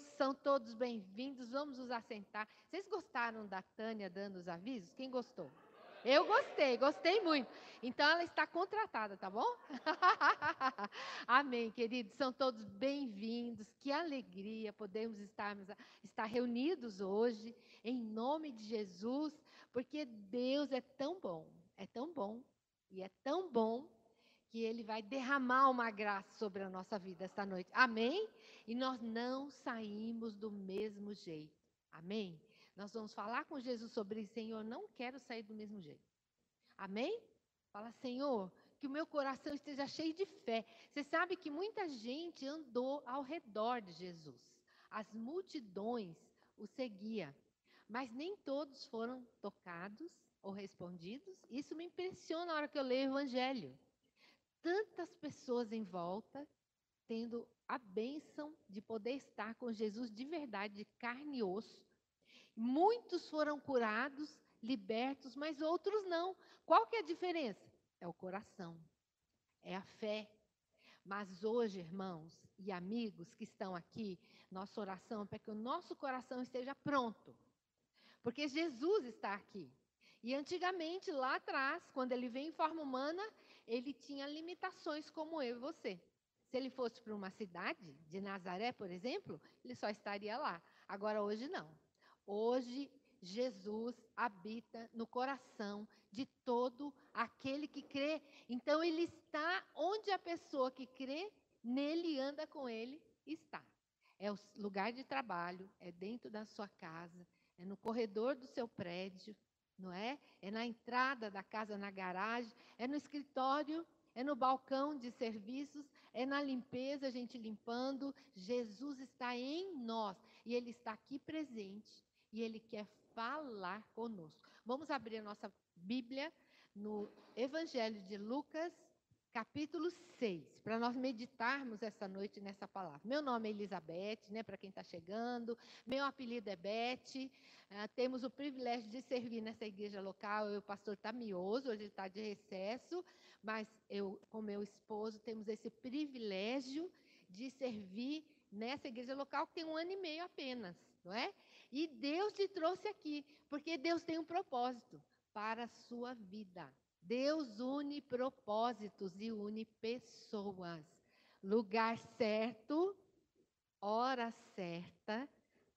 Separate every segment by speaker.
Speaker 1: Deus, são todos bem-vindos. Vamos nos assentar. Vocês gostaram da Tânia dando os avisos? Quem gostou? Eu gostei, gostei muito. Então ela está contratada, tá bom? Amém, queridos. São todos bem-vindos. Que alegria podemos estar, estar reunidos hoje, em nome de Jesus, porque Deus é tão bom, é tão bom, e é tão bom que Ele vai derramar uma graça sobre a nossa vida esta noite. Amém? E nós não saímos do mesmo jeito. Amém? Nós vamos falar com Jesus sobre isso. Senhor, não quero sair do mesmo jeito. Amém? Fala, Senhor, que o meu coração esteja cheio de fé. Você sabe que muita gente andou ao redor de Jesus. As multidões o seguiam. Mas nem todos foram tocados ou respondidos. Isso me impressiona na hora que eu leio o Evangelho. Tantas pessoas em volta, tendo a bênção de poder estar com Jesus de verdade, de carne e osso. Muitos foram curados, libertos, mas outros não. Qual que é a diferença? É o coração, é a fé. Mas hoje, irmãos e amigos que estão aqui, nossa oração é para que o nosso coração esteja pronto. Porque Jesus está aqui. E antigamente, lá atrás, quando ele veio em forma humana, ele tinha limitações como eu e você. Se ele fosse para uma cidade, de Nazaré, por exemplo, ele só estaria lá. Agora, hoje não. Hoje, Jesus habita no coração de todo aquele que crê. Então, ele está onde a pessoa que crê, nele anda com ele, está. É o lugar de trabalho, é dentro da sua casa, é no corredor do seu prédio, não é? É na entrada da casa, na garagem, é no escritório, é no balcão de serviços, é na limpeza, a gente limpando. Jesus está em nós e ele está aqui presente e ele quer falar conosco. Vamos abrir a nossa Bíblia no Evangelho de Lucas, capítulo 6, para nós meditarmos essa noite nessa palavra. Meu nome é Elizabeth, né, para quem está chegando. Meu apelido é Beth. Uh, temos o privilégio de servir nessa igreja local. Eu, o pastor Tamioso, hoje ele está de recesso, mas eu, com meu esposo, temos esse privilégio de servir nessa igreja local que tem um ano e meio apenas, não é? E Deus te trouxe aqui, porque Deus tem um propósito para a sua vida. Deus une propósitos e une pessoas. Lugar certo, hora certa,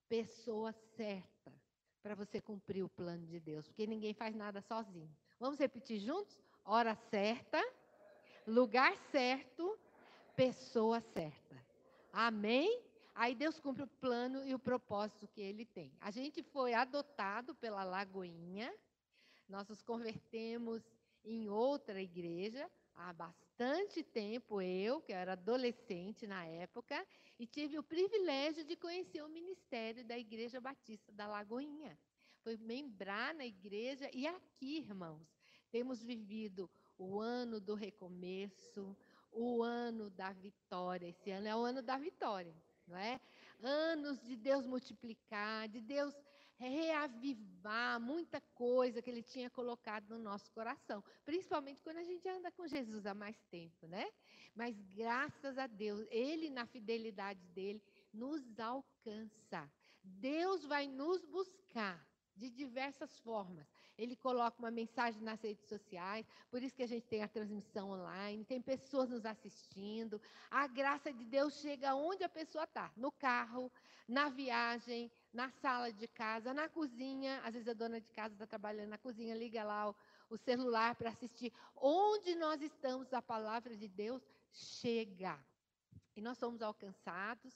Speaker 1: pessoa certa, para você cumprir o plano de Deus, porque ninguém faz nada sozinho. Vamos repetir juntos? Hora certa, lugar certo, pessoa certa. Amém? Aí Deus cumpre o plano e o propósito que ele tem. A gente foi adotado pela Lagoinha, nós nos convertemos em outra igreja há bastante tempo, eu, que era adolescente na época, e tive o privilégio de conhecer o ministério da Igreja Batista da Lagoinha. Foi membrar na igreja e aqui, irmãos, temos vivido o ano do recomeço, o ano da vitória. Esse ano é o ano da vitória, não é? Anos de Deus multiplicar, de Deus reavivar muita coisa que ele tinha colocado no nosso coração, principalmente quando a gente anda com Jesus há mais tempo, né? Mas graças a Deus, ele na fidelidade dele nos alcança. Deus vai nos buscar de diversas formas. Ele coloca uma mensagem nas redes sociais, por isso que a gente tem a transmissão online, tem pessoas nos assistindo. A graça de Deus chega onde a pessoa está, no carro, na viagem, na sala de casa, na cozinha. Às vezes a dona de casa está trabalhando na cozinha, liga lá o, o celular para assistir. Onde nós estamos, a palavra de Deus chega. E nós somos alcançados,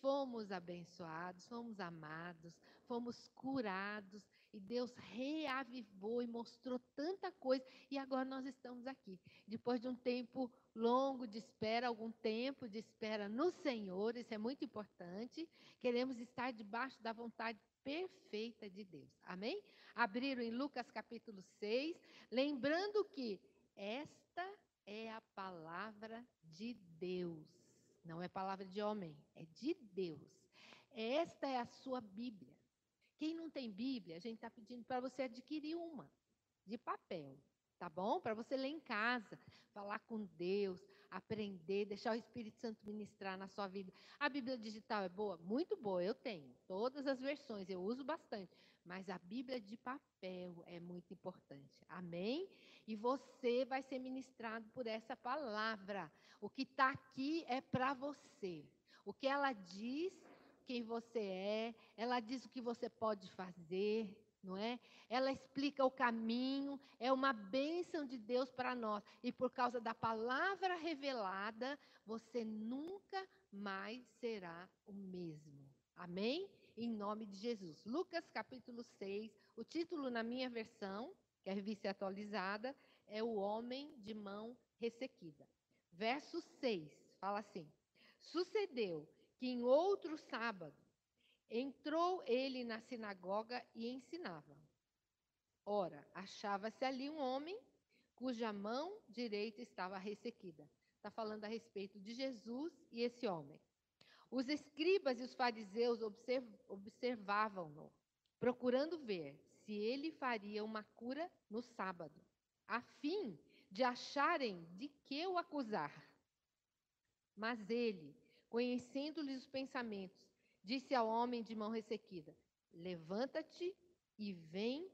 Speaker 1: fomos abençoados, fomos amados, fomos curados. E Deus reavivou e mostrou tanta coisa. E agora nós estamos aqui. Depois de um tempo longo de espera, algum tempo de espera no Senhor, isso é muito importante. Queremos estar debaixo da vontade perfeita de Deus. Amém? Abriram em Lucas capítulo 6, lembrando que esta é a palavra de Deus. Não é palavra de homem, é de Deus. Esta é a sua Bíblia. Quem não tem Bíblia, a gente está pedindo para você adquirir uma, de papel tá bom? Para você ler em casa, falar com Deus, aprender, deixar o Espírito Santo ministrar na sua vida. A Bíblia digital é boa? Muito boa, eu tenho. Todas as versões, eu uso bastante. Mas a Bíblia de papel é muito importante. Amém? E você vai ser ministrado por essa palavra. O que está aqui é para você. O que ela diz, quem você é, ela diz o que você pode fazer, não é? Ela explica o caminho, é uma bênção de Deus para nós. E por causa da palavra revelada, você nunca mais será o mesmo. Amém? Em nome de Jesus. Lucas capítulo 6, o título na minha versão, que é a revista atualizada, é O Homem de Mão Ressequida. Verso 6, fala assim: Sucedeu que em outro sábado, Entrou ele na sinagoga e ensinava. Ora, achava-se ali um homem cuja mão direita estava ressequida. Está falando a respeito de Jesus e esse homem. Os escribas e os fariseus observavam-no, procurando ver se ele faria uma cura no sábado, a fim de acharem de que o acusar. Mas ele, conhecendo-lhes os pensamentos, disse ao homem de mão ressequida: Levanta-te e vem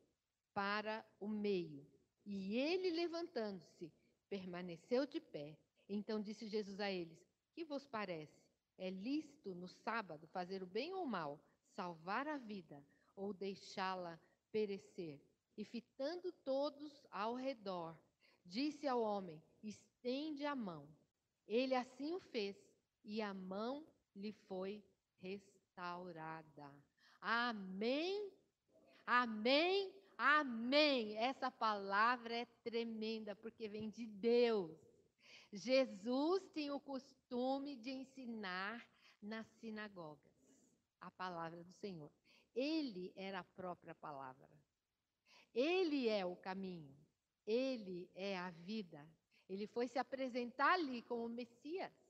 Speaker 1: para o meio. E ele, levantando-se, permaneceu de pé. Então disse Jesus a eles: Que vos parece? É lícito no sábado fazer o bem ou o mal, salvar a vida ou deixá-la perecer? E fitando todos ao redor, disse ao homem: Estende a mão. Ele assim o fez, e a mão lhe foi restaurada. Amém? Amém? Amém. Essa palavra é tremenda porque vem de Deus. Jesus tinha o costume de ensinar nas sinagogas a palavra do Senhor. Ele era a própria palavra. Ele é o caminho. Ele é a vida. Ele foi se apresentar ali como Messias,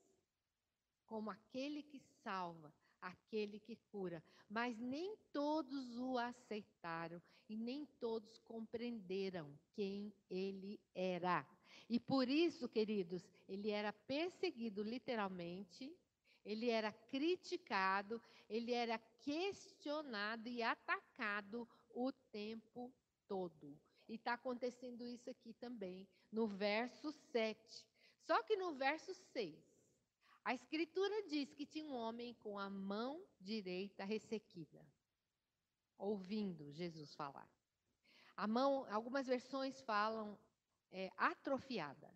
Speaker 1: como aquele que salva, aquele que cura. Mas nem todos o aceitaram e nem todos compreenderam quem ele era. E por isso, queridos, ele era perseguido literalmente, ele era criticado, ele era questionado e atacado o tempo todo. E está acontecendo isso aqui também, no verso 7. Só que no verso 6, a escritura diz que tinha um homem com a mão direita ressequida, ouvindo Jesus falar. A mão, algumas versões falam é, atrofiada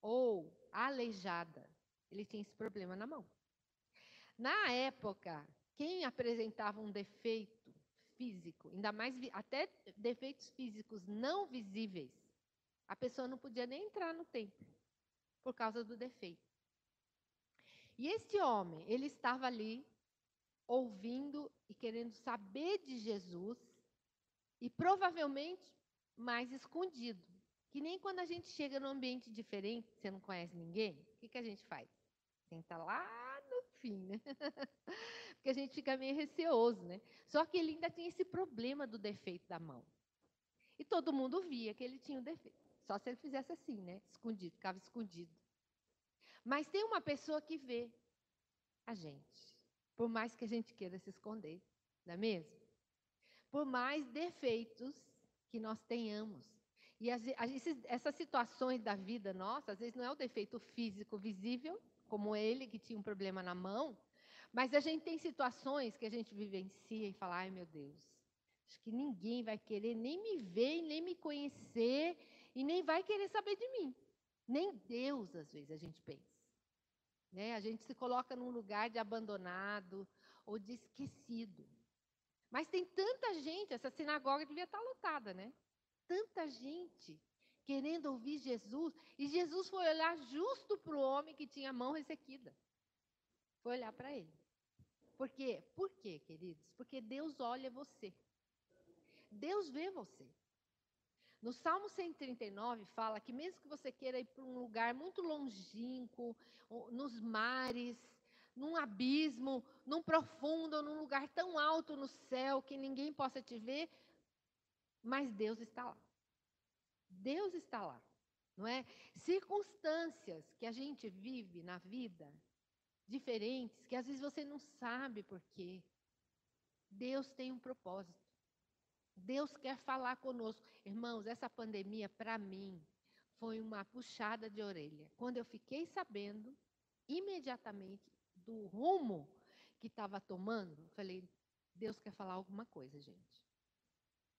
Speaker 1: ou aleijada. Ele tinha esse problema na mão. Na época, quem apresentava um defeito físico, ainda mais até defeitos físicos não visíveis, a pessoa não podia nem entrar no templo por causa do defeito. E este homem, ele estava ali ouvindo e querendo saber de Jesus e provavelmente mais escondido. Que nem quando a gente chega num ambiente diferente, você não conhece ninguém, o que, que a gente faz? Senta lá no fim, né? Porque a gente fica meio receoso, né? Só que ele ainda tinha esse problema do defeito da mão. E todo mundo via que ele tinha o um defeito. Só se ele fizesse assim, né? Escondido, ficava escondido. Mas tem uma pessoa que vê a gente, por mais que a gente queira se esconder, não é mesmo? Por mais defeitos que nós tenhamos. E as, essas situações da vida nossa, às vezes não é o defeito físico visível, como ele que tinha um problema na mão, mas a gente tem situações que a gente vivencia e fala: ai meu Deus, acho que ninguém vai querer nem me ver, nem me conhecer, e nem vai querer saber de mim. Nem Deus, às vezes, a gente pensa. Né? A gente se coloca num lugar de abandonado ou de esquecido. Mas tem tanta gente, essa sinagoga devia estar lotada, né? Tanta gente querendo ouvir Jesus. E Jesus foi olhar justo para o homem que tinha a mão ressequida. Foi olhar para ele. Por quê? Por quê, queridos? Porque Deus olha você. Deus vê você. No Salmo 139 fala que mesmo que você queira ir para um lugar muito longínquo, nos mares, num abismo, num profundo, num lugar tão alto no céu que ninguém possa te ver, mas Deus está lá. Deus está lá. não é? Circunstâncias que a gente vive na vida diferentes, que às vezes você não sabe por quê. Deus tem um propósito. Deus quer falar conosco. Irmãos, essa pandemia, para mim, foi uma puxada de orelha. Quando eu fiquei sabendo, imediatamente, do rumo que estava tomando, falei: Deus quer falar alguma coisa, gente.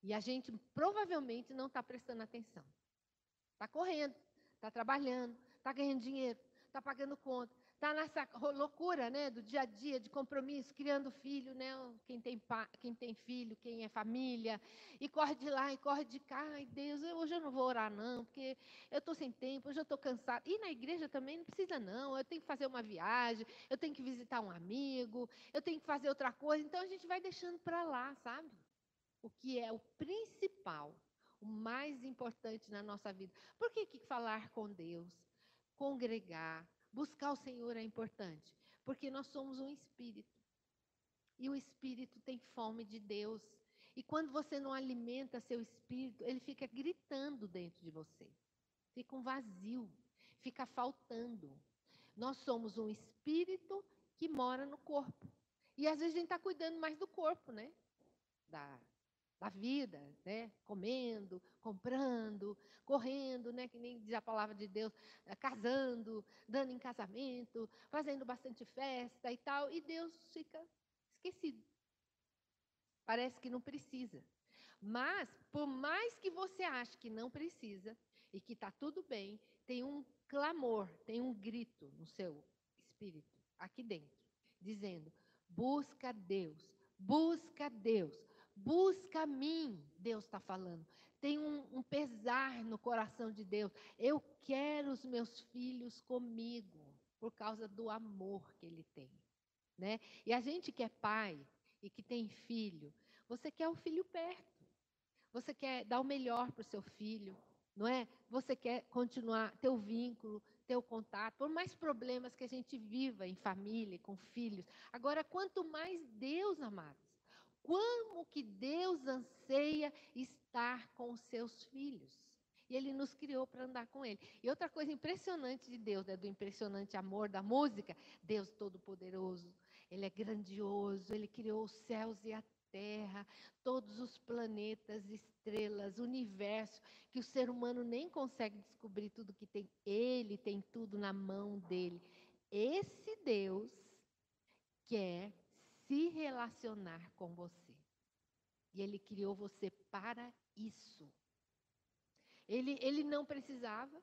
Speaker 1: E a gente provavelmente não está prestando atenção. Está correndo, está trabalhando, está ganhando dinheiro, está pagando conta, está nessa loucura né, do dia a dia, de compromisso, criando filho, né, quem, tem quem tem filho, quem é família, e corre de lá e corre de cá. Ai, Deus, eu, hoje eu não vou orar, não, porque eu estou sem tempo, hoje eu estou cansado. E na igreja também não precisa, não. Eu tenho que fazer uma viagem, eu tenho que visitar um amigo, eu tenho que fazer outra coisa. Então a gente vai deixando para lá, sabe? O que é o principal, o mais importante na nossa vida. Por que, que falar com Deus? Congregar, Buscar o Senhor é importante, porque nós somos um espírito. E o espírito tem fome de Deus. E quando você não alimenta seu espírito, ele fica gritando dentro de você. Fica um vazio, fica faltando. Nós somos um espírito que mora no corpo. E às vezes a gente está cuidando mais do corpo, né? Da da vida, né? Comendo, comprando, correndo, né? Que nem diz a palavra de Deus, eh, casando, dando em casamento, fazendo bastante festa e tal, e Deus fica esquecido. Parece que não precisa. Mas, por mais que você ache que não precisa e que está tudo bem, tem um clamor, tem um grito no seu espírito, aqui dentro, dizendo: busca Deus, busca Deus, Busca a mim, Deus está falando. Tem um, um, pesar no coração de Deus. Eu quero os meus filhos comigo, por causa do amor que Ele tem. Né? E a gente que é pai e que tem filho, você quer o filho perto. Você quer dar o melhor para o seu filho, não é? Você quer continuar, ter o vínculo, ter o contato, por mais problemas que a gente viva em família, com filhos. Agora, quanto mais Deus, amados, como que Deus anseia estar com os seus filhos. E ele nos criou para andar com ele. E outra coisa impressionante de Deus, né, do impressionante amor da música, Deus todo-poderoso, ele é grandioso, ele criou os céus e a terra, todos os planetas, estrelas, universo, que o ser humano nem consegue descobrir tudo que tem. Ele tem tudo na mão dele. Esse Deus quer se relacionar com você. E ele criou você para isso. Ele, ele não precisava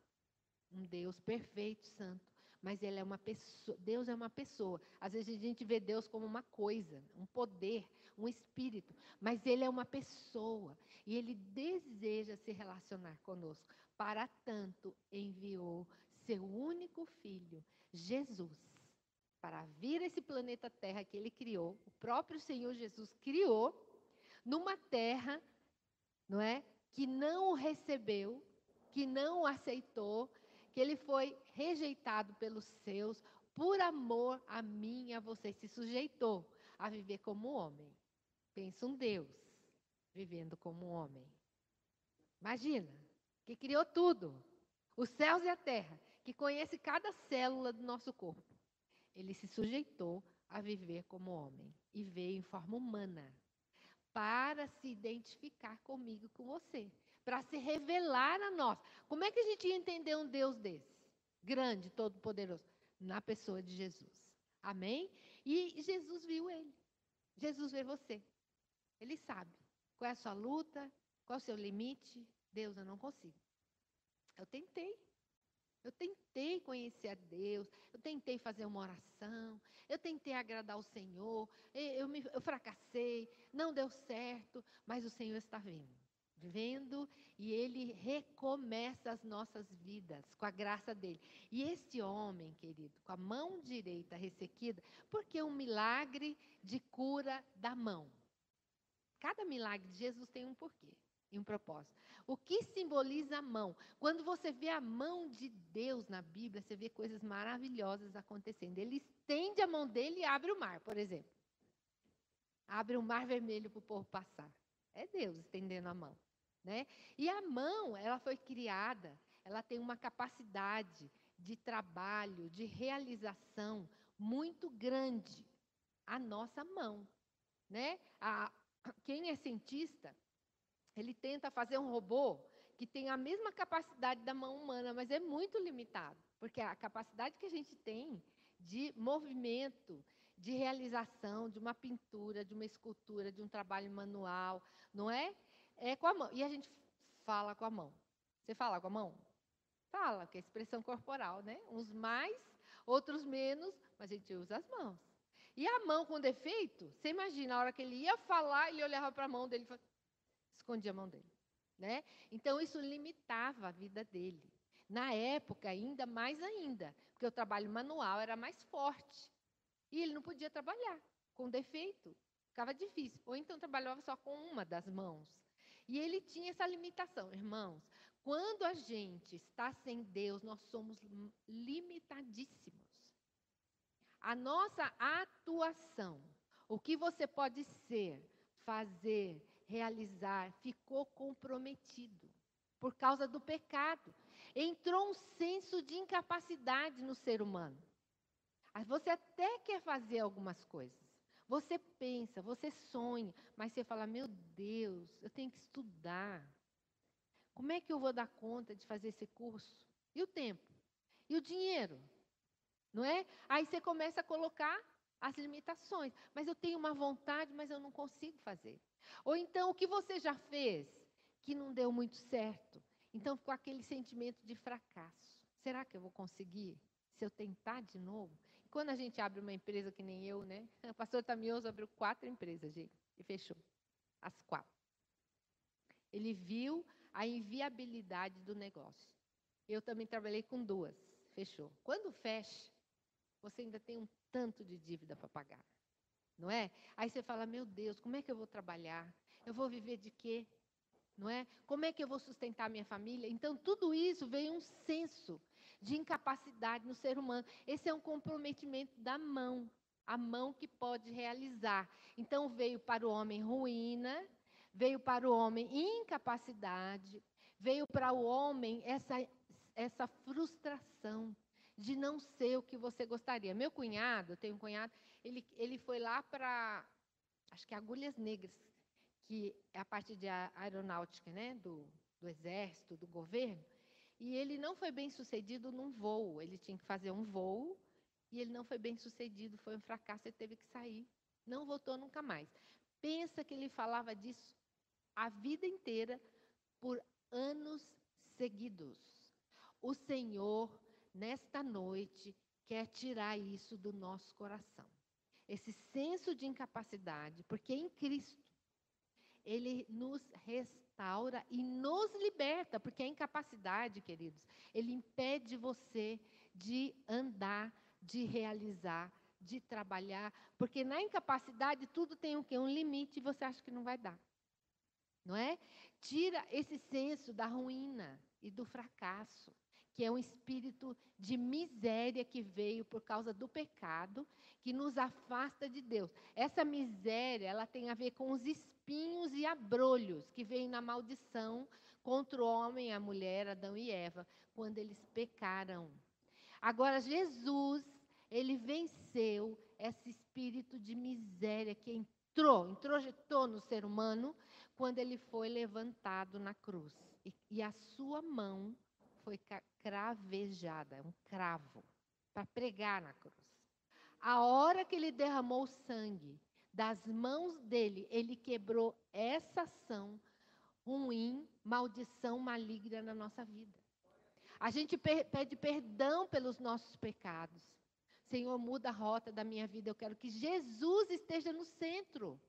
Speaker 1: um Deus perfeito, santo, mas ele é uma pessoa, Deus é uma pessoa. Às vezes a gente vê Deus como uma coisa, um poder, um espírito, mas ele é uma pessoa e ele deseja se relacionar conosco. Para tanto enviou seu único filho, Jesus, para vir esse planeta Terra que ele criou, o próprio Senhor Jesus criou, numa terra, não é? Que não o recebeu, que não o aceitou, que ele foi rejeitado pelos seus, por amor a mim e a você, se sujeitou a viver como homem. Pensa um Deus vivendo como homem. Imagina, que criou tudo, os céus e a terra, que conhece cada célula do nosso corpo ele se sujeitou a viver como homem e veio em forma humana para se identificar comigo, com você, para se revelar a nós. Como é que a gente ia entender um Deus desse? Grande, todo-poderoso, na pessoa de Jesus. Amém? E Jesus viu ele. Jesus vê você. Ele sabe qual é a sua luta, qual é o seu limite. Deus, eu não consigo. Eu tentei. Eu tentei conhecer a Deus, eu tentei fazer uma oração, eu tentei agradar o Senhor, eu, me, eu fracassei, não deu certo, mas o Senhor está vendo, vendo e Ele recomeça as nossas vidas com a graça dele. E este homem, querido, com a mão direita ressequida, porque um milagre de cura da mão. Cada milagre de Jesus tem um porquê e um propósito. O que simboliza a mão? Quando você vê a mão de Deus na Bíblia, você vê coisas maravilhosas acontecendo. Ele estende a mão dele e abre o mar, por exemplo. Abre o mar vermelho para o povo passar. É Deus estendendo a mão. Né? E a mão, ela foi criada, ela tem uma capacidade de trabalho, de realização muito grande. A nossa mão, né? A, quem é cientista, ele tenta fazer um robô que tem a mesma capacidade da mão humana, mas é muito limitado, porque a capacidade que a gente tem de movimento, de realização, de uma pintura, de uma escultura, de um trabalho manual, não é? É com a mão. E a gente fala com a mão. Você fala com a mão? Fala, que é expressão corporal, né? Uns mais, outros menos, mas a gente usa as mãos. E a mão com defeito, você imagina, a hora que ele ia falar, ele olhava para a mão dele e escondia a mão dele. Né? Então, isso limitava a vida dele. Na época, ainda mais ainda, porque o trabalho manual era mais forte. E ele não podia trabalhar com defeito. Ficava difícil. Ou então trabalhava só com uma das mãos. E ele tinha essa limitação. Irmãos, quando a gente está sem Deus, nós somos limitadíssimos. A nossa atuação, o que você pode ser, fazer, realizar, ficou comprometido por causa do pecado. Entrou um senso de incapacidade no ser humano. Você até quer fazer algumas coisas. Você pensa, você sonha, mas você fala: Meu Deus, eu tenho que estudar. Como é que eu vou dar conta de fazer esse curso? E o tempo? E o dinheiro? Não é? Aí você começa a colocar as limitações. Mas eu tenho uma vontade, mas eu não consigo fazer. Ou então, o que você já fez que não deu muito certo? Então, ficou aquele sentimento de fracasso. Será que eu vou conseguir se eu tentar de novo? E quando a gente abre uma empresa que nem eu, né? O pastor Tamioso abriu quatro empresas, gente, e fechou. As quatro. Ele viu a inviabilidade do negócio. Eu também trabalhei com duas, fechou. Quando fecha, você ainda tem um tanto de dívida para pagar. Não é? Aí você fala: "Meu Deus, como é que eu vou trabalhar? Eu vou viver de quê?" Não é? Como é que eu vou sustentar minha família? Então, tudo isso veio um senso de incapacidade no ser humano. Esse é um comprometimento da mão, a mão que pode realizar. Então, veio para o homem ruína, veio para o homem incapacidade, veio para o homem essa, essa frustração de não ser o que você gostaria. Meu cunhado, eu tenho um cunhado, ele, ele foi lá para, acho que Agulhas Negras, que é a parte de aeronáutica, né, do, do exército, do governo, e ele não foi bem sucedido num voo. Ele tinha que fazer um voo e ele não foi bem sucedido, foi um fracasso, ele teve que sair. Não voltou nunca mais. Pensa que ele falava disso a vida inteira por anos seguidos. O Senhor, nesta noite, quer tirar isso do nosso coração. Esse senso de incapacidade, porque em Cristo ele nos restaura e nos liberta, porque a incapacidade, queridos, ele impede você de andar, de realizar, de trabalhar, porque na incapacidade tudo tem o quê? Um limite e você acha que não vai dar. Não é? Tira esse senso da ruína e do fracasso, que é um espírito de miséria que veio por causa do pecado, que nos afasta de Deus. Essa miséria, ela tem a ver com os espinhos e abrolhos que vêm na maldição contra o homem, a mulher, Adão e Eva, quando eles pecaram. Agora Jesus, ele venceu esse espírito de miséria que entrou, introjetou no ser humano quando ele foi levantado na cruz. E, e a sua mão foi cravejada, um cravo, para pregar na cruz. A hora que ele derramou sangue das mãos dele, ele quebrou essa ação ruim, maldição maligna na nossa vida. A gente pede perdão pelos nossos pecados. Senhor, muda a rota da minha vida. Eu quero que Jesus esteja no centro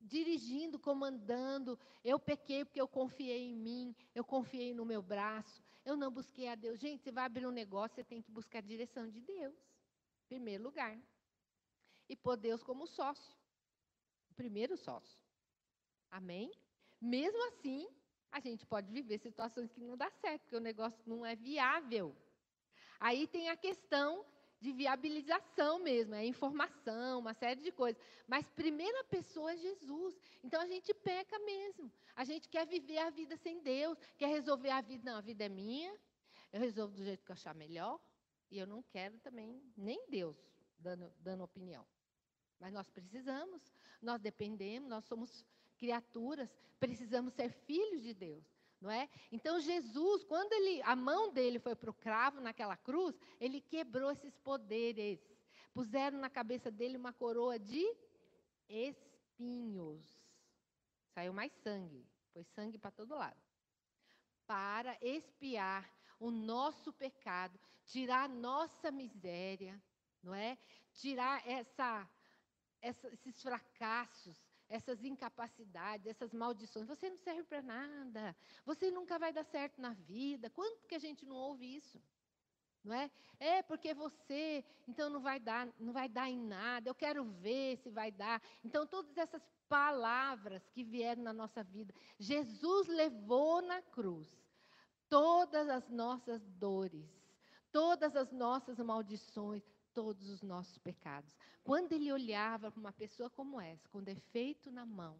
Speaker 1: dirigindo, comandando. Eu pequei porque eu confiei em mim, eu confiei no meu braço, eu não busquei a Deus. Gente, você vai abrir um negócio, você tem que buscar a direção de Deus, em primeiro lugar. E pôr Deus como sócio, o primeiro sócio. Amém? Mesmo assim, a gente pode viver situações que não dá certo, porque o negócio não é viável. Aí tem a questão de viabilização mesmo, é informação, uma série de coisas. Mas primeira pessoa é Jesus. Então a gente peca mesmo. A gente quer viver a vida sem Deus, quer resolver a vida. Não, a vida é minha, eu resolvo do jeito que eu achar melhor, e eu não quero também, nem Deus dando, dando opinião. Mas nós precisamos, nós dependemos, nós somos criaturas, precisamos ser filhos de Deus, não é? Então Jesus, quando ele, a mão dele foi para o cravo naquela cruz, ele quebrou esses poderes. Puseram na cabeça dele uma coroa de espinhos. Saiu mais sangue, foi sangue para todo lado. Para expiar o nosso pecado, tirar a nossa miséria, não é? Tirar essa, essa, esses fracassos, essas incapacidades, essas maldições. Você não serve para nada. Você nunca vai dar certo na vida. Quanto que a gente não ouve isso? Não é? É porque você, então não vai dar, não vai dar em nada. Eu quero ver se vai dar. Então todas essas palavras que vieram na nossa vida, Jesus levou na cruz todas as nossas dores, todas as nossas maldições, todos os nossos pecados. Quando ele olhava para uma pessoa como essa, com defeito na mão,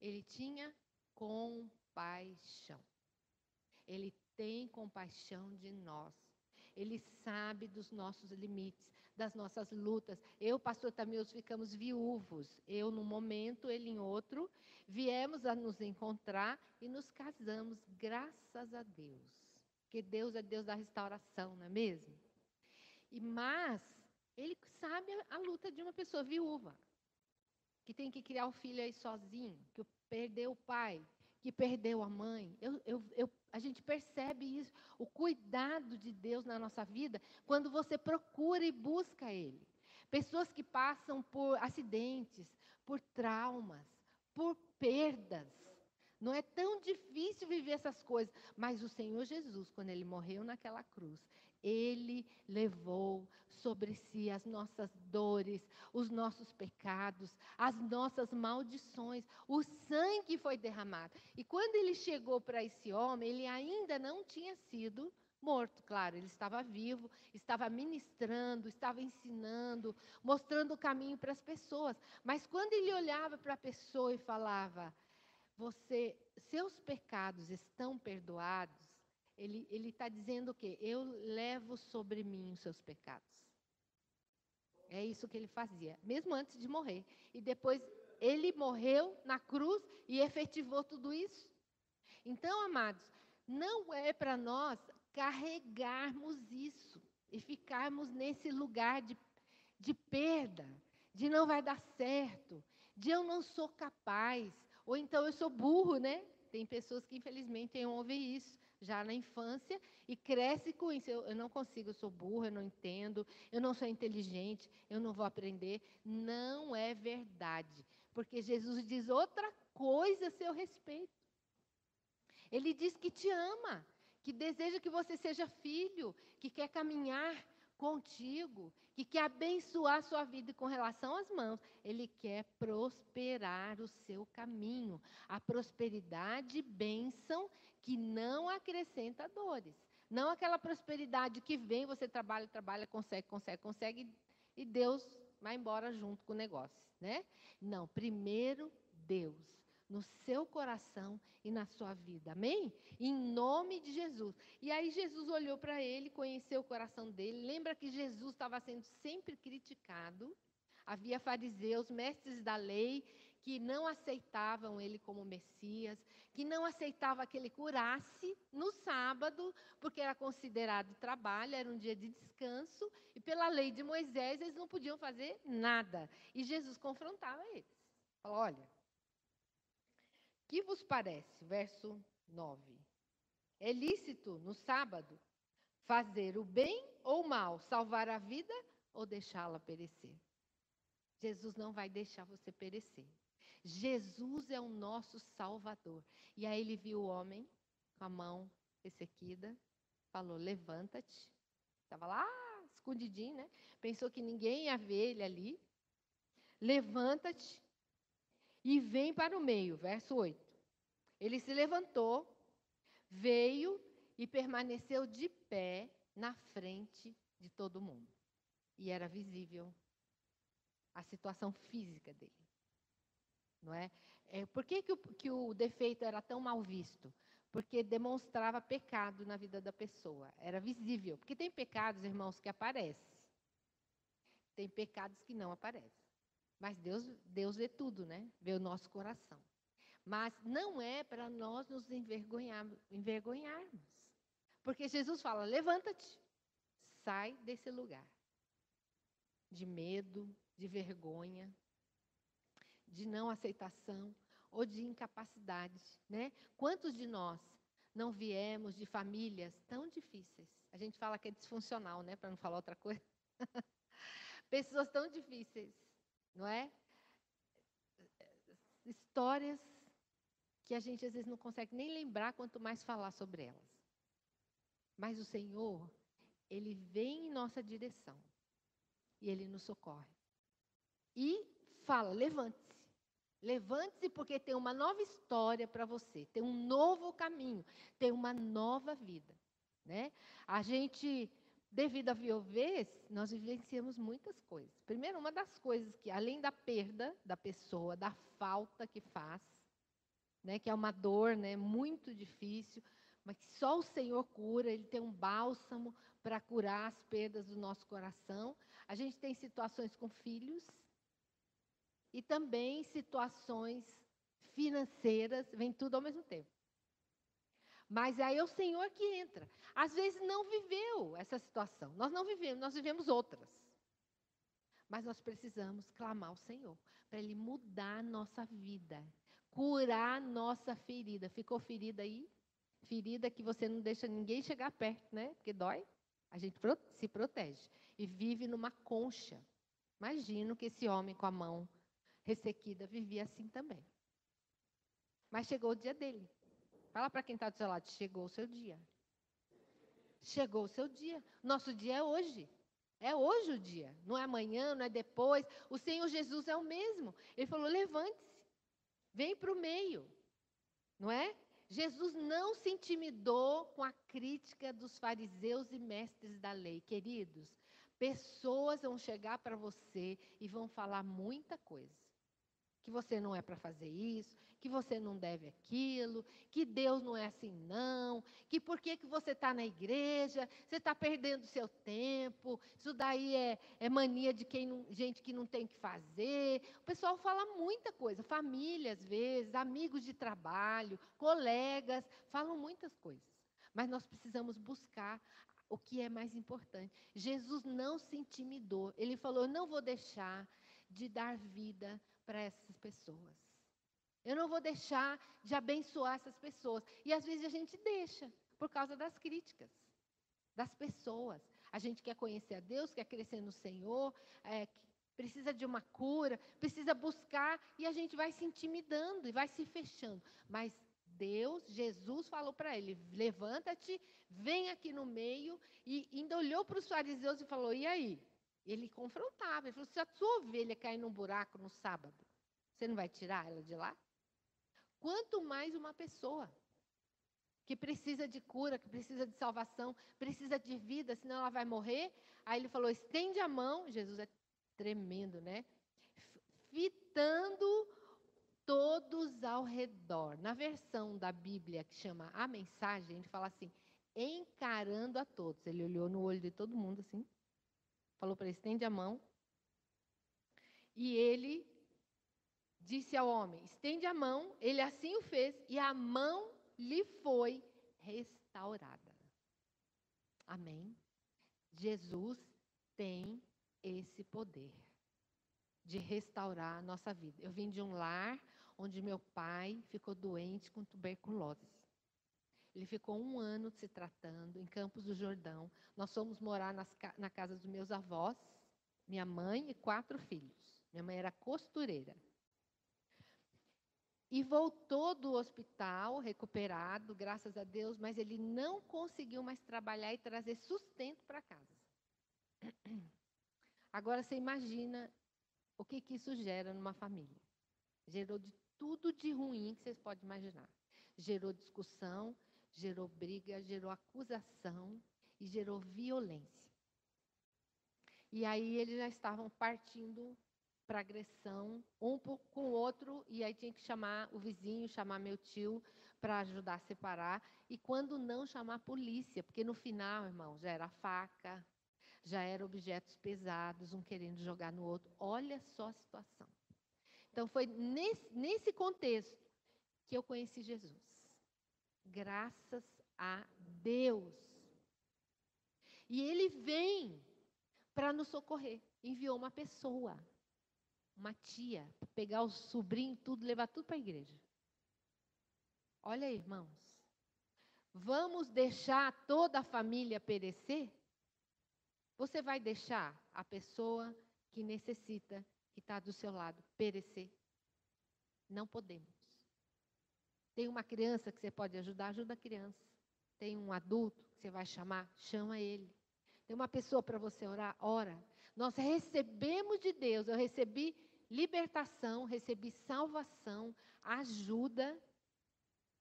Speaker 1: ele tinha compaixão. Ele tem compaixão de nós. Ele sabe dos nossos limites, das nossas lutas. Eu, pastor Tamils, ficamos viúvos. Eu num momento, ele em outro. Viemos a nos encontrar e nos casamos, graças a Deus. Porque Deus é Deus da restauração, não é mesmo? E mas ele sabe a, a luta de uma pessoa viúva, que tem que criar o filho aí sozinho, que perdeu o pai, que perdeu a mãe. Eu, eu, eu, a gente percebe isso, o cuidado de Deus na nossa vida, quando você procura e busca Ele. Pessoas que passam por acidentes, por traumas, por perdas. Não é tão difícil viver essas coisas, mas o Senhor Jesus, quando ele morreu naquela cruz, ele levou sobre si as nossas dores, os nossos pecados, as nossas maldições. O sangue foi derramado. E quando ele chegou para esse homem, ele ainda não tinha sido morto, claro, ele estava vivo, estava ministrando, estava ensinando, mostrando o caminho para as pessoas. Mas quando ele olhava para a pessoa e falava: "Você, seus pecados estão perdoados", ele está dizendo o quê? Eu levo sobre mim os seus pecados. É isso que ele fazia, mesmo antes de morrer. E depois ele morreu na cruz e efetivou tudo isso. Então, amados, não é para nós carregarmos isso e ficarmos nesse lugar de, de perda, de não vai dar certo, de eu não sou capaz, ou então eu sou burro, né? Tem pessoas que infelizmente ouvem isso já na infância e cresce com isso. Eu, eu, não consigo, eu sou burra, eu não entendo, eu não sou inteligente, eu não vou aprender. Não é verdade, porque Jesus diz outra coisa a seu respeito. Ele diz que te ama, que deseja que você seja filho, que quer caminhar contigo, que quer abençoar a sua vida com relação às mãos. Ele quer prosperar o seu caminho. A prosperidade, bênção que não acrescenta dores. Não aquela prosperidade que vem, você trabalha, trabalha, consegue, consegue, consegue, e Deus vai embora junto com o negócio, né? Não, primeiro Deus, no seu coração e na sua vida, amém? Em nome de Jesus. E aí Jesus olhou para ele, conheceu o coração dele. Lembra que Jesus estava sendo sempre criticado. Havia fariseus, mestres da lei, que não aceitavam ele como Messias, que não aceitava que ele curasse no sábado, porque era considerado trabalho, era um dia de descanso, e pela lei de Moisés eles não podiam fazer nada. E Jesus confrontava eles. Falou: olha, que vos parece? Verso 9. É lícito no sábado fazer o bem ou o mal, salvar a vida ou deixá-la perecer? Jesus não vai deixar você perecer. Jesus é o nosso Salvador. E aí ele viu o homem com a mão ressequida, falou: Levanta-te. Estava lá escondidinho, né? Pensou que ninguém ia ver ele ali. Levanta-te e vem para o meio. Verso 8. Ele se levantou, veio e permaneceu de pé na frente de todo mundo. E era visível a situação física dele não é? é por que, que, o, que o defeito era tão mal visto? porque demonstrava pecado na vida da pessoa, era visível. Porque tem pecados, irmãos, que aparecem. Tem pecados que não aparecem. Mas Deus, Deus vê tudo, né? Vê o nosso coração. Mas não é para nós nos envergonhar, envergonharmos. Porque Jesus fala: levanta-te, sai desse lugar de medo, de vergonha, de não aceitação ou de incapacidade, né? Quantos de nós não viemos de famílias tão difíceis? A gente fala que é disfuncional, né, para não falar outra coisa. Pessoas tão difíceis, não é? Histórias que a gente às vezes não consegue nem lembrar, quanto mais falar sobre elas. Mas o Senhor, ele vem em nossa direção e ele nos socorre. E fala: levante-se. Levante-se porque tem uma nova história para você, tem um novo caminho, tem uma nova vida, né? A gente, devido à viuvez, nós vivenciamos muitas coisas. Primeiro, uma das coisas que além da perda da pessoa, da falta que faz, né, que é uma dor, né, muito difícil, mas que só o Senhor cura, ele tem um bálsamo para curar as perdas do nosso coração. A gente tem situações com filhos, e também situações financeiras, vem tudo ao mesmo tempo. Mas aí é o Senhor que entra. Às vezes não viveu essa situação. Nós não vivemos, nós vivemos outras. Mas nós precisamos clamar ao Senhor para Ele mudar a nossa vida, curar nossa ferida. Ficou ferida aí? Ferida que você não deixa ninguém chegar perto, né? Porque dói. A gente se protege e vive numa concha. Imagino que esse homem com a mão ressequida vivia assim também. Mas chegou o dia dele. Fala para quem está do seu lado, chegou o seu dia. Chegou o seu dia. Nosso dia é hoje. É hoje o dia. Não é amanhã, não é depois. O Senhor Jesus é o mesmo. Ele falou: levante-se. Vem para o meio. Não é? Jesus não se intimidou com a crítica dos fariseus e mestres da lei. Queridos, pessoas vão chegar para você e vão falar muita coisa que você não é para fazer isso, que você não deve aquilo, que Deus não é assim não, que por que, que você está na igreja, você está perdendo seu tempo, isso daí é, é mania de quem não, gente que não tem que fazer. O pessoal fala muita coisa, família às vezes, amigos de trabalho, colegas, falam muitas coisas. Mas nós precisamos buscar o que é mais importante. Jesus não se intimidou, ele falou: não vou deixar de dar vida para essas pessoas. Eu não vou deixar de abençoar essas pessoas. E às vezes a gente deixa por causa das críticas das pessoas. A gente quer conhecer a Deus, quer crescer no Senhor, é, precisa de uma cura, precisa buscar e a gente vai se intimidando e vai se fechando. Mas Deus, Jesus falou para ele: levanta-te, vem aqui no meio. E ainda olhou para os fariseus e falou: e aí? Ele confrontava. Ele falou: se a sua ovelha cair num buraco no sábado, você não vai tirar ela de lá? Quanto mais uma pessoa que precisa de cura, que precisa de salvação, precisa de vida, senão ela vai morrer. Aí ele falou: estende a mão. Jesus é tremendo, né? Fitando todos ao redor. Na versão da Bíblia que chama a mensagem, ele fala assim: encarando a todos. Ele olhou no olho de todo mundo assim falou para ele: estende a mão. E ele disse ao homem: estende a mão. Ele assim o fez, e a mão lhe foi restaurada. Amém? Jesus tem esse poder de restaurar a nossa vida. Eu vim de um lar onde meu pai ficou doente com tuberculose. Ele ficou um ano se tratando em Campos do Jordão. Nós fomos morar nas, na casa dos meus avós, minha mãe e quatro filhos. Minha mãe era costureira. E voltou do hospital, recuperado, graças a Deus, mas ele não conseguiu mais trabalhar e trazer sustento para casa. Agora você imagina o que, que isso gera numa família. Gerou de tudo de ruim que vocês podem imaginar. Gerou discussão, gerou briga, gerou acusação e gerou violência. E aí eles já estavam partindo para agressão, um com o outro, e aí tinha que chamar o vizinho, chamar meu tio para ajudar a separar, e quando não, chamar a polícia, porque no final, irmão, já era faca, já eram objetos pesados, um querendo jogar no outro. Olha só a situação. Então, foi nesse, nesse contexto que eu conheci Jesus. Graças a Deus. E ele vem para nos socorrer. Enviou uma pessoa, uma tia, para pegar o sobrinho, tudo, levar tudo para a igreja. Olha aí, irmãos. Vamos deixar toda a família perecer? Você vai deixar a pessoa que necessita, que está do seu lado, perecer? Não podemos. Tem uma criança que você pode ajudar, ajuda a criança. Tem um adulto que você vai chamar, chama ele. Tem uma pessoa para você orar, ora. Nós recebemos de Deus, eu recebi libertação, recebi salvação, ajuda.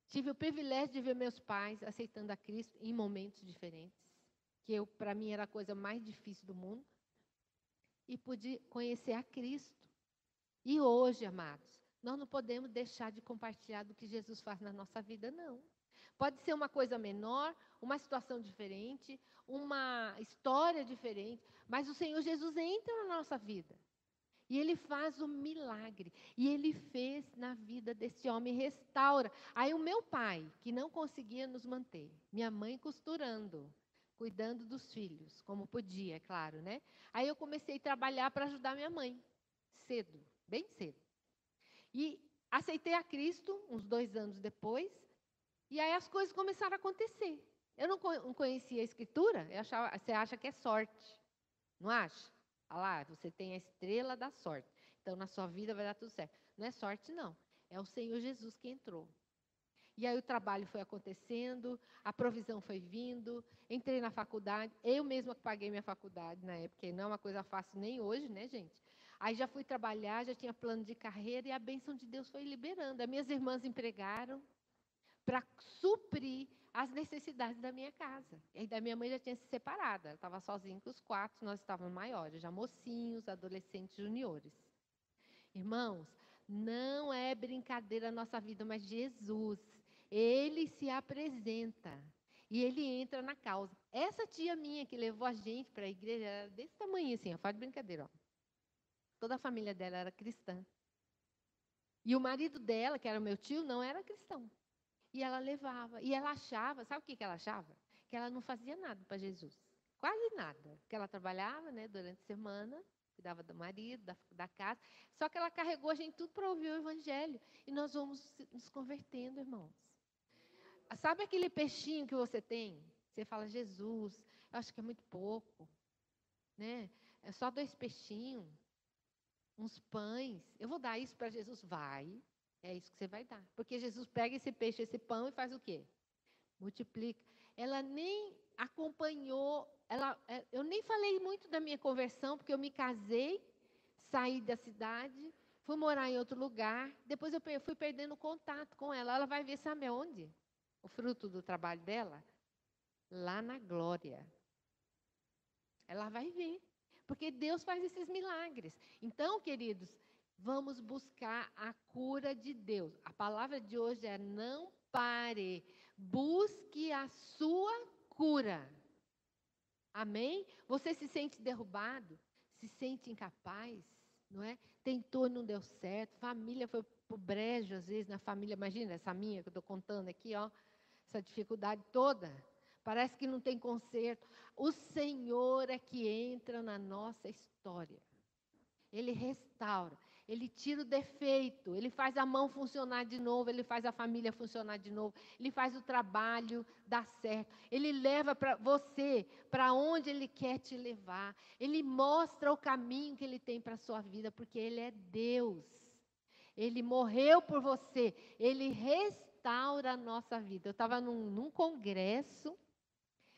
Speaker 1: Tive o privilégio de ver meus pais aceitando a Cristo em momentos diferentes, que para mim era a coisa mais difícil do mundo. E pude conhecer a Cristo. E hoje, amados, nós não podemos deixar de compartilhar do que Jesus faz na nossa vida, não. Pode ser uma coisa menor, uma situação diferente, uma história diferente, mas o Senhor Jesus entra na nossa vida. E ele faz o milagre. E ele fez na vida desse homem, restaura. Aí o meu pai, que não conseguia nos manter, minha mãe costurando, cuidando dos filhos, como podia, é claro, né? Aí eu comecei a trabalhar para ajudar minha mãe, cedo, bem cedo. E aceitei a Cristo uns dois anos depois, e aí as coisas começaram a acontecer. Eu não conhecia a Escritura, achava, você acha que é sorte, não acha? Olha lá, você tem a estrela da sorte. Então, na sua vida vai dar tudo certo. Não é sorte, não. É o Senhor Jesus que entrou. E aí o trabalho foi acontecendo, a provisão foi vindo, entrei na faculdade, eu mesma paguei minha faculdade na época, não é uma coisa fácil nem hoje, né, gente? Aí já fui trabalhar, já tinha plano de carreira e a bênção de Deus foi liberando. As minhas irmãs empregaram para suprir as necessidades da minha casa. E da minha mãe já tinha se separado, ela estava sozinha com os quatro, nós estávamos maiores, já mocinhos, adolescentes, juniores. Irmãos, não é brincadeira a nossa vida, mas Jesus, ele se apresenta e ele entra na causa. Essa tia minha que levou a gente para a igreja era desse tamanho assim, ó, faz de brincadeira, ó. Toda a família dela era cristã. E o marido dela, que era meu tio, não era cristão. E ela levava. E ela achava, sabe o que, que ela achava? Que ela não fazia nada para Jesus. Quase nada. Porque ela trabalhava né, durante a semana, cuidava do marido, da, da casa. Só que ela carregou a gente tudo para ouvir o evangelho. E nós vamos nos convertendo, irmãos. Sabe aquele peixinho que você tem? Você fala, Jesus, eu acho que é muito pouco. Né? É só dois peixinhos uns pães. Eu vou dar isso para Jesus? Vai. É isso que você vai dar. Porque Jesus pega esse peixe, esse pão e faz o quê? Multiplica. Ela nem acompanhou, ela, é, eu nem falei muito da minha conversão, porque eu me casei, saí da cidade, fui morar em outro lugar, depois eu fui perdendo contato com ela. Ela vai ver, sabe aonde? O fruto do trabalho dela? Lá na glória. Ela vai ver. Porque Deus faz esses milagres. Então, queridos, vamos buscar a cura de Deus. A palavra de hoje é: não pare, busque a sua cura. Amém? Você se sente derrubado? Se sente incapaz? Não é? Tentou, não deu certo. Família foi pro brejo, às vezes, na família. Imagina essa minha que eu estou contando aqui, ó. Essa dificuldade toda parece que não tem conserto. O Senhor é que entra na nossa história. Ele restaura, ele tira o defeito, ele faz a mão funcionar de novo, ele faz a família funcionar de novo, ele faz o trabalho dar certo, ele leva para você para onde ele quer te levar, ele mostra o caminho que ele tem para a sua vida, porque ele é Deus. Ele morreu por você, ele restaura a nossa vida. Eu estava num, num congresso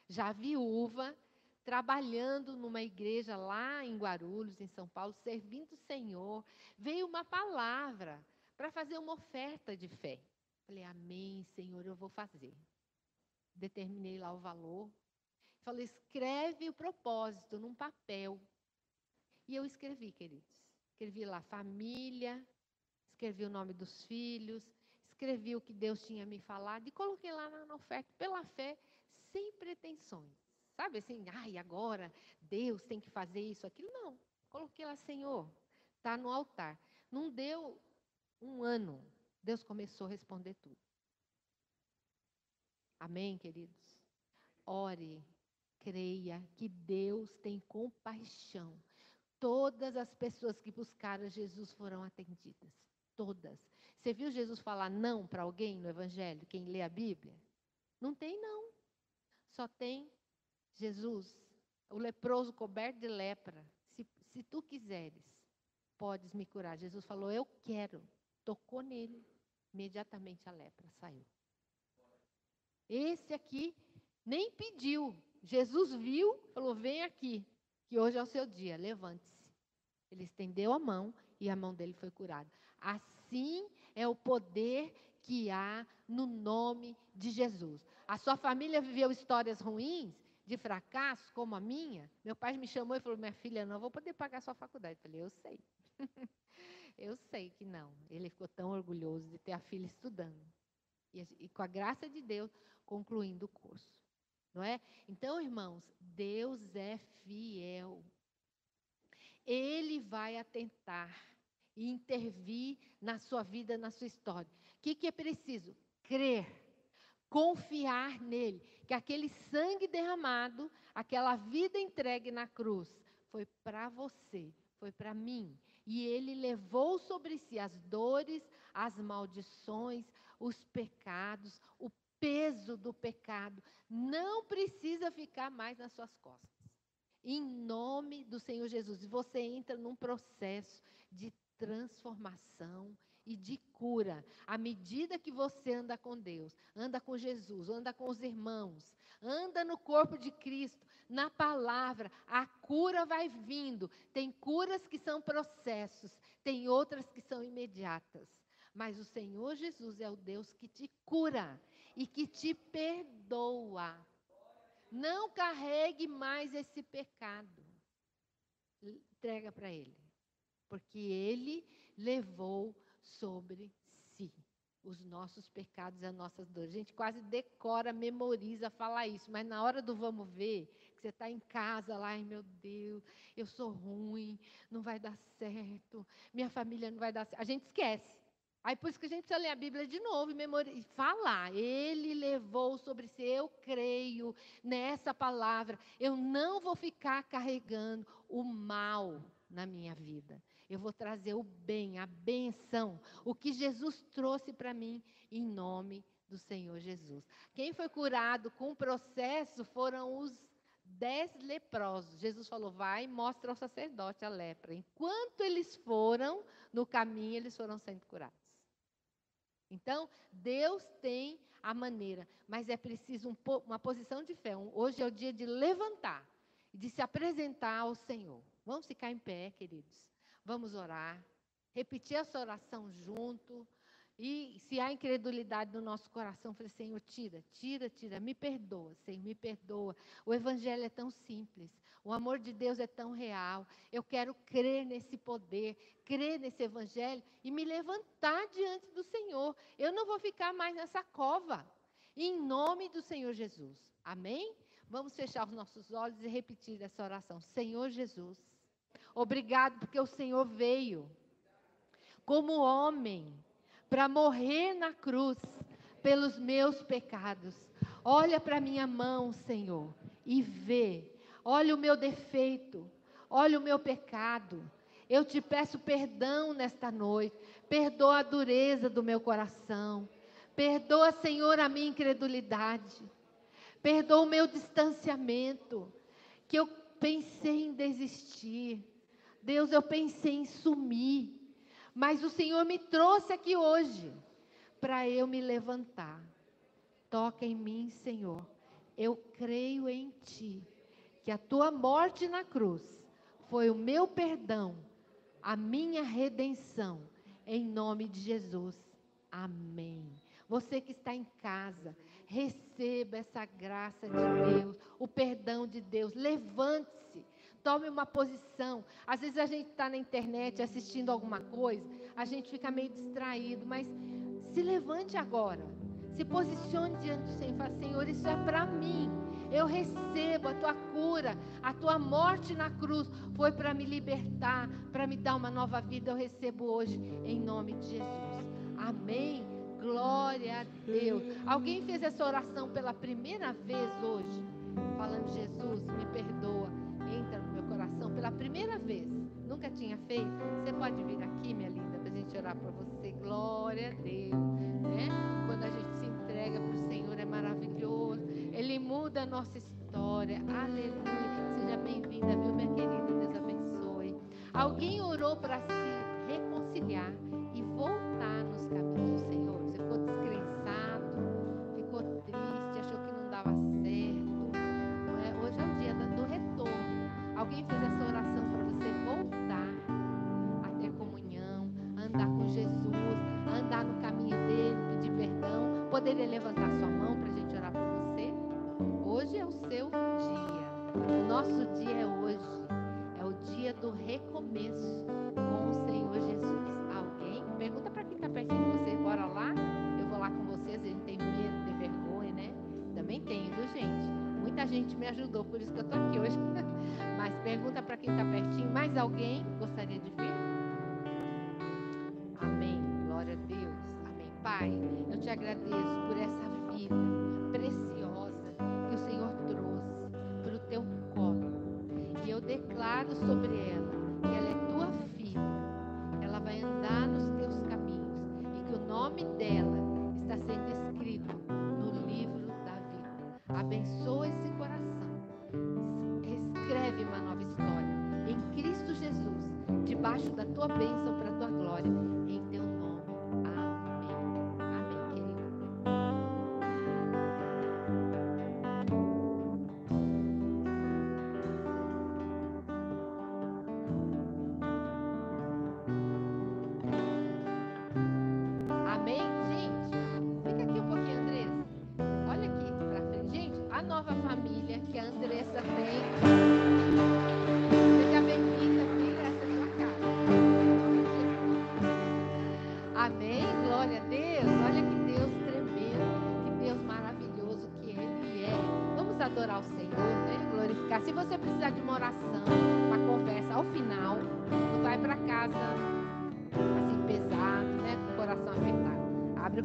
Speaker 1: já viúva, trabalhando numa igreja lá em Guarulhos, em São Paulo, servindo o Senhor. Veio uma palavra para fazer uma oferta de fé. Falei, Amém, Senhor, eu vou fazer. Determinei lá o valor. Falei, escreve o propósito num papel. E eu escrevi, queridos. Escrevi lá família, escrevi o nome dos filhos, escrevi o que Deus tinha me falado e coloquei lá na, oferta pela fé, sem pretensões. Sabe assim, ai, agora Deus tem que fazer isso, aquilo. Não. Coloquei lá, Senhor, está no altar. Não deu um ano, Deus começou a responder tudo. Amém, queridos? Ore, creia que Deus tem compaixão. Todas as pessoas que buscaram Jesus foram atendidas. Todas. Você viu Jesus falar não para alguém no Evangelho, quem lê a Bíblia? Não tem não. Só tem Jesus, o leproso coberto de lepra. Se, se tu quiseres, podes me curar. Jesus falou, eu quero. Tocou nele. Imediatamente a lepra saiu. Esse aqui nem pediu. Jesus viu, falou: vem aqui, que hoje é o seu dia, levante-se. Ele estendeu a mão e a mão dele foi curada. Assim é o poder que há no nome de Jesus. A sua família viveu histórias ruins, de fracasso, como a minha. Meu pai me chamou e falou: Minha filha, não vou poder pagar sua faculdade. Eu falei: Eu sei. Eu sei que não. Ele ficou tão orgulhoso de ter a filha estudando. E, e com a graça de Deus, concluindo o curso. Não é? Então, irmãos, Deus é fiel. Ele vai atentar e intervir na sua vida, na sua história. O que, que é preciso? Crer, confiar nele, que aquele sangue derramado, aquela vida entregue na cruz, foi para você, foi para mim. E ele levou sobre si as dores, as maldições, os pecados, o peso do pecado não precisa ficar mais nas suas costas. Em nome do Senhor Jesus. Você entra num processo de transformação e de cura. À medida que você anda com Deus, anda com Jesus, anda com os irmãos, anda no corpo de Cristo, na palavra, a cura vai vindo. Tem curas que são processos, tem outras que são imediatas. Mas o Senhor Jesus é o Deus que te cura e que te perdoa. Não carregue mais esse pecado. Entrega para Ele. Porque Ele levou sobre si os nossos pecados e as nossas dores. A gente quase decora, memoriza, fala isso, mas na hora do vamos ver, que você está em casa lá, ai meu Deus, eu sou ruim, não vai dar certo, minha família não vai dar certo. A gente esquece. Aí por isso que a gente precisa ler a Bíblia de novo e, falar. Ele levou sobre si, eu creio nessa palavra. Eu não vou ficar carregando o mal na minha vida. Eu vou trazer o bem, a benção, o que Jesus trouxe para mim em nome do Senhor Jesus. Quem foi curado com o processo foram os dez leprosos. Jesus falou: vai e mostra ao sacerdote a lepra. Enquanto eles foram no caminho, eles foram sendo curados. Então, Deus tem a maneira, mas é preciso um, uma posição de fé. Hoje é o dia de levantar e de se apresentar ao Senhor. Vamos ficar em pé, queridos. Vamos orar. Repetir essa oração junto. E se há incredulidade no nosso coração, falei, Senhor, tira, tira, tira, me perdoa, Senhor, me perdoa. O Evangelho é tão simples, o amor de Deus é tão real. Eu quero crer nesse poder, crer nesse Evangelho e me levantar diante do Senhor. Eu não vou ficar mais nessa cova, em nome do Senhor Jesus. Amém? Vamos fechar os nossos olhos e repetir essa oração. Senhor Jesus, obrigado porque o Senhor veio como homem para morrer na cruz pelos meus pecados. Olha para minha mão, Senhor, e vê. Olha o meu defeito, olha o meu pecado. Eu te peço perdão nesta noite. Perdoa a dureza do meu coração. Perdoa, Senhor, a minha incredulidade. Perdoa o meu distanciamento. Que eu pensei em desistir. Deus, eu pensei em sumir. Mas o Senhor me trouxe aqui hoje para eu me levantar. Toca em mim, Senhor. Eu creio em Ti, que a Tua morte na cruz foi o meu perdão, a minha redenção, em nome de Jesus. Amém. Você que está em casa, receba essa graça de Deus, o perdão de Deus. Levante-se Tome uma posição. Às vezes a gente está na internet assistindo alguma coisa, a gente fica meio distraído, mas se levante agora. Se posicione diante do Senhor e fala, Senhor, isso é para mim. Eu recebo a tua cura, a tua morte na cruz foi para me libertar, para me dar uma nova vida. Eu recebo hoje em nome de Jesus. Amém. Glória a Deus. Alguém fez essa oração pela primeira vez hoje? Falando, Jesus, me perdoa. Entra no meu coração pela primeira vez. Nunca tinha feito? Você pode vir aqui, minha linda, para a gente orar por você. Glória a Deus. Né? Quando a gente se entrega para o Senhor, é maravilhoso. Ele muda a nossa história. Aleluia. Seja bem-vinda, viu, minha querida? Deus abençoe. Alguém orou para se reconciliar Poderia levantar sua mão para a gente orar por você? Hoje é o seu dia. O nosso dia é hoje. É o dia do recomeço com o Senhor Jesus. Alguém? Pergunta para quem está pertinho de você. Bora lá? Eu vou lá com vocês. Ele tem medo, tem vergonha, né? Também tenho, viu, gente? Muita gente me ajudou, por isso que eu estou aqui hoje. Mas pergunta para quem está pertinho. Mais alguém gostaria de vir? Amém. Glória a Deus. Amém. Pai, eu te agradeço debaixo da tua bênção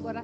Speaker 1: Abre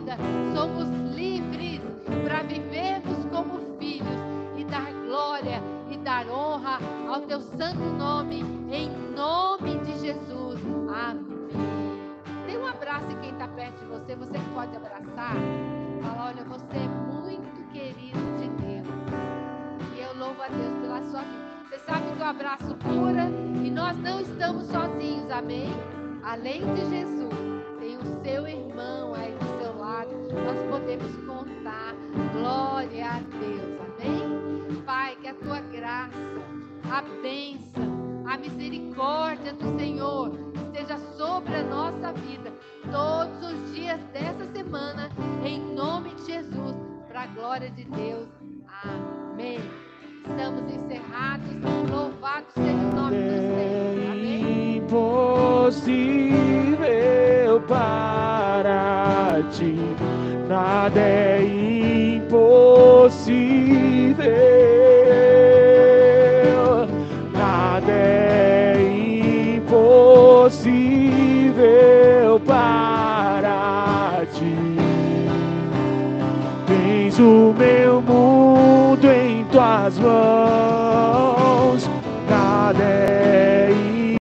Speaker 2: vida.
Speaker 1: Somos livres para vivermos como filhos e dar glória e dar honra ao teu santo nome, em nome de Jesus. Amém. Dê um abraço em quem está perto de você, você que pode abraçar. Fala, olha, você é muito querido de Deus. seu abraço cura e nós não estamos sozinhos, amém? Além de Jesus, tem o seu irmão aí do nós podemos contar. Glória a Deus, amém? Pai, que a tua graça, a bênção, a misericórdia do Senhor esteja sobre a nossa vida todos os dias dessa semana, em nome de Jesus, para a glória de Deus. Amém. Estamos encerrados. Louvado seja o nome do Senhor. Amém.
Speaker 2: Impossível para ti, nada é impossível, nada é impossível para ti. Tens o meu mundo em tuas mãos